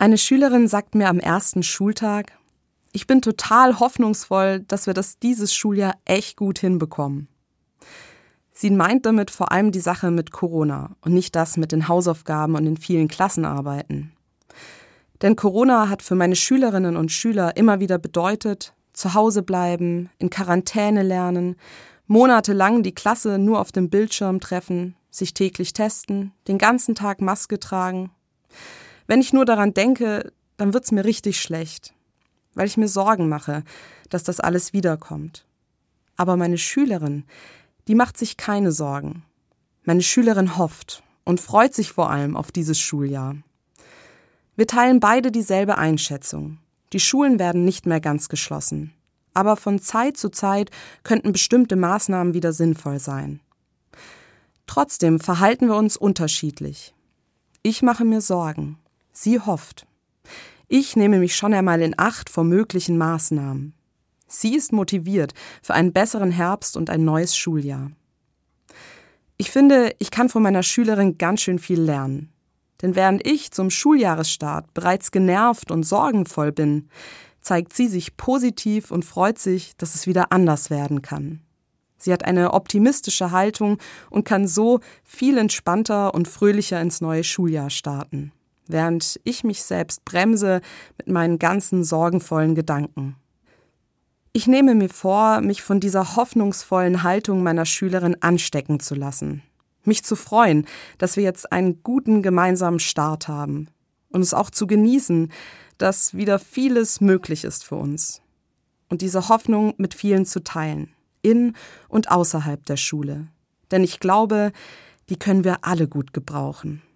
Eine Schülerin sagt mir am ersten Schultag, ich bin total hoffnungsvoll, dass wir das dieses Schuljahr echt gut hinbekommen. Sie meint damit vor allem die Sache mit Corona und nicht das mit den Hausaufgaben und den vielen Klassenarbeiten. Denn Corona hat für meine Schülerinnen und Schüler immer wieder bedeutet, zu Hause bleiben, in Quarantäne lernen, monatelang die Klasse nur auf dem Bildschirm treffen, sich täglich testen, den ganzen Tag Maske tragen. Wenn ich nur daran denke, dann wird's mir richtig schlecht, weil ich mir Sorgen mache, dass das alles wiederkommt. Aber meine Schülerin, die macht sich keine Sorgen. Meine Schülerin hofft und freut sich vor allem auf dieses Schuljahr. Wir teilen beide dieselbe Einschätzung. Die Schulen werden nicht mehr ganz geschlossen. Aber von Zeit zu Zeit könnten bestimmte Maßnahmen wieder sinnvoll sein. Trotzdem verhalten wir uns unterschiedlich. Ich mache mir Sorgen. Sie hofft. Ich nehme mich schon einmal in Acht vor möglichen Maßnahmen. Sie ist motiviert für einen besseren Herbst und ein neues Schuljahr. Ich finde, ich kann von meiner Schülerin ganz schön viel lernen. Denn während ich zum Schuljahresstart bereits genervt und sorgenvoll bin, zeigt sie sich positiv und freut sich, dass es wieder anders werden kann. Sie hat eine optimistische Haltung und kann so viel entspannter und fröhlicher ins neue Schuljahr starten, während ich mich selbst bremse mit meinen ganzen sorgenvollen Gedanken. Ich nehme mir vor, mich von dieser hoffnungsvollen Haltung meiner Schülerin anstecken zu lassen mich zu freuen, dass wir jetzt einen guten gemeinsamen Start haben und es auch zu genießen, dass wieder vieles möglich ist für uns und diese Hoffnung mit vielen zu teilen, in und außerhalb der Schule. Denn ich glaube, die können wir alle gut gebrauchen.